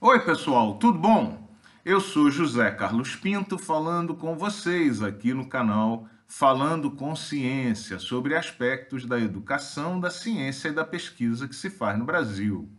Oi, pessoal, tudo bom? Eu sou José Carlos Pinto falando com vocês aqui no canal Falando com Ciência sobre aspectos da educação, da ciência e da pesquisa que se faz no Brasil.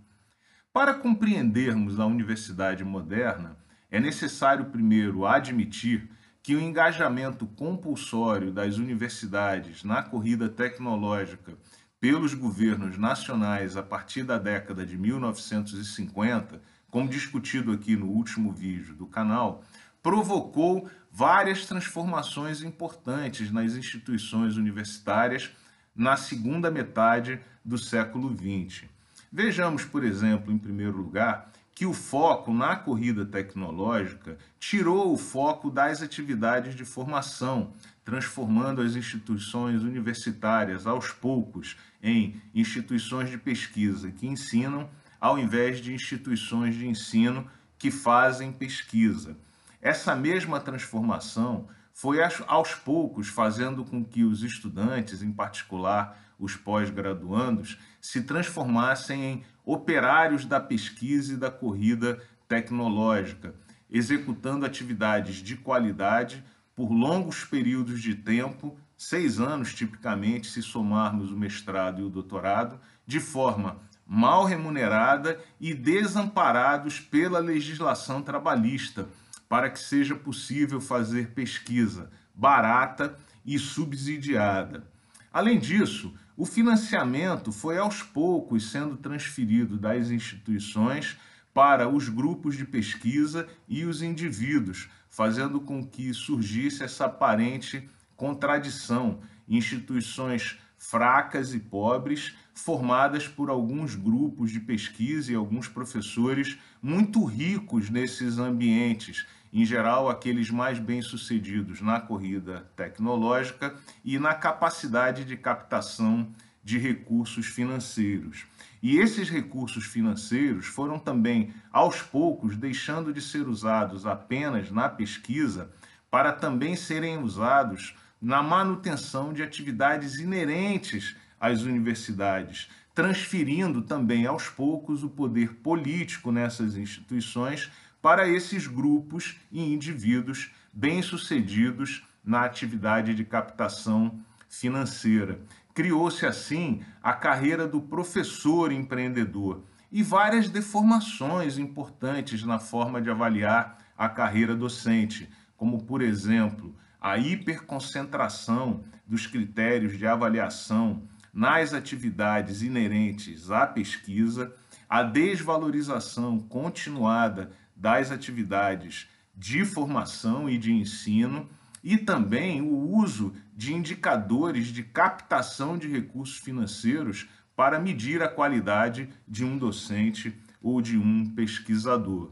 Para compreendermos a universidade moderna, é necessário primeiro admitir que o engajamento compulsório das universidades na corrida tecnológica pelos governos nacionais a partir da década de 1950, como discutido aqui no último vídeo do canal, provocou várias transformações importantes nas instituições universitárias na segunda metade do século XX. Vejamos, por exemplo, em primeiro lugar, que o foco na corrida tecnológica tirou o foco das atividades de formação, transformando as instituições universitárias aos poucos em instituições de pesquisa que ensinam, ao invés de instituições de ensino que fazem pesquisa. Essa mesma transformação foi aos poucos fazendo com que os estudantes, em particular os pós-graduandos, se transformassem em operários da pesquisa e da corrida tecnológica, executando atividades de qualidade por longos períodos de tempo, seis anos tipicamente, se somarmos o mestrado e o doutorado, de forma mal remunerada e desamparados pela legislação trabalhista, para que seja possível fazer pesquisa barata e subsidiada. Além disso, o financiamento foi aos poucos sendo transferido das instituições para os grupos de pesquisa e os indivíduos, fazendo com que surgisse essa aparente contradição, instituições fracas e pobres, formadas por alguns grupos de pesquisa e alguns professores muito ricos nesses ambientes, em geral aqueles mais bem-sucedidos na corrida tecnológica e na capacidade de captação de recursos financeiros. E esses recursos financeiros foram também, aos poucos, deixando de ser usados apenas na pesquisa para também serem usados na manutenção de atividades inerentes às universidades, transferindo também aos poucos o poder político nessas instituições para esses grupos e indivíduos bem-sucedidos na atividade de captação financeira. Criou-se assim a carreira do professor empreendedor e várias deformações importantes na forma de avaliar a carreira docente, como, por exemplo, a hiperconcentração dos critérios de avaliação nas atividades inerentes à pesquisa, a desvalorização continuada das atividades de formação e de ensino e também o uso de indicadores de captação de recursos financeiros para medir a qualidade de um docente ou de um pesquisador.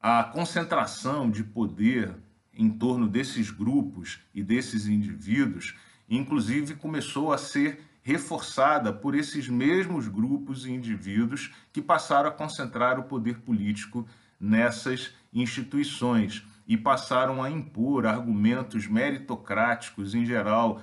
A concentração de poder em torno desses grupos e desses indivíduos, inclusive, começou a ser reforçada por esses mesmos grupos e indivíduos que passaram a concentrar o poder político nessas instituições e passaram a impor argumentos meritocráticos, em geral,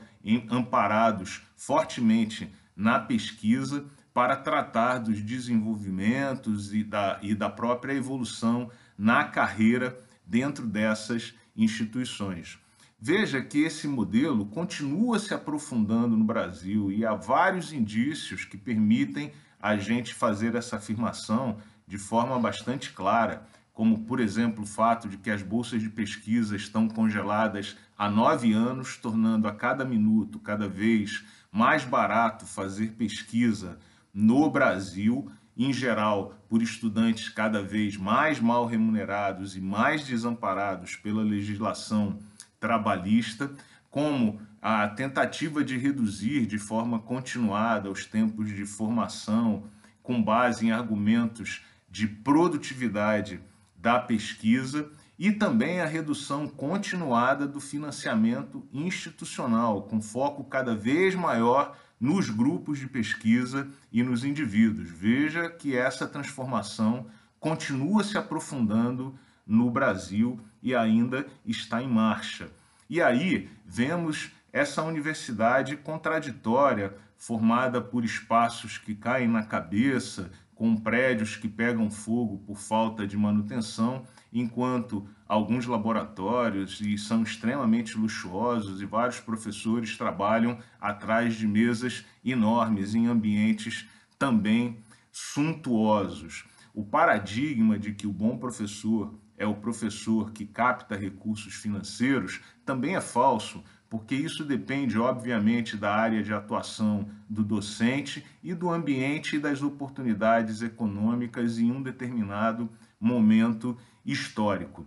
amparados fortemente na pesquisa, para tratar dos desenvolvimentos e da, e da própria evolução na carreira dentro dessas instituições. Veja que esse modelo continua se aprofundando no Brasil e há vários indícios que permitem a gente fazer essa afirmação de forma bastante clara, como, por exemplo, o fato de que as bolsas de pesquisa estão congeladas há nove anos, tornando a cada minuto cada vez mais barato fazer pesquisa no Brasil, em geral, por estudantes cada vez mais mal remunerados e mais desamparados pela legislação trabalhista, como a tentativa de reduzir de forma continuada os tempos de formação com base em argumentos de produtividade da pesquisa e também a redução continuada do financiamento institucional, com foco cada vez maior nos grupos de pesquisa e nos indivíduos. Veja que essa transformação continua se aprofundando no Brasil e ainda está em marcha. E aí vemos essa universidade contraditória, formada por espaços que caem na cabeça, com prédios que pegam fogo por falta de manutenção, enquanto alguns laboratórios e são extremamente luxuosos e vários professores trabalham atrás de mesas enormes em ambientes também suntuosos. O paradigma de que o bom professor é o professor que capta recursos financeiros também é falso, porque isso depende, obviamente, da área de atuação do docente e do ambiente e das oportunidades econômicas em um determinado momento histórico.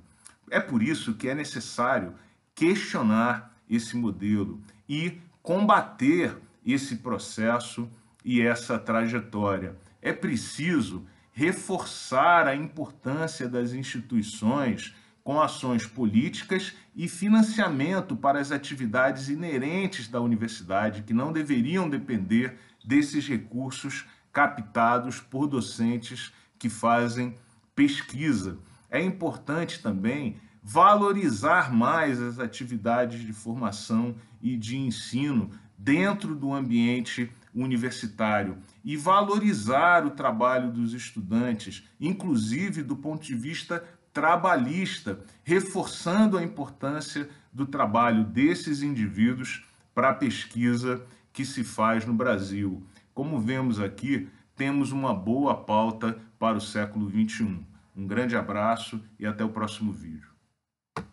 É por isso que é necessário questionar esse modelo e combater esse processo e essa trajetória. É preciso reforçar a importância das instituições com ações políticas e financiamento para as atividades inerentes da universidade, que não deveriam depender desses recursos captados por docentes que fazem pesquisa. É importante também valorizar mais as atividades de formação e de ensino dentro do ambiente universitário e valorizar o trabalho dos estudantes, inclusive do ponto de vista trabalhista, reforçando a importância do trabalho desses indivíduos para a pesquisa que se faz no Brasil. Como vemos aqui, temos uma boa pauta para o século XXI. Um grande abraço e até o próximo vídeo.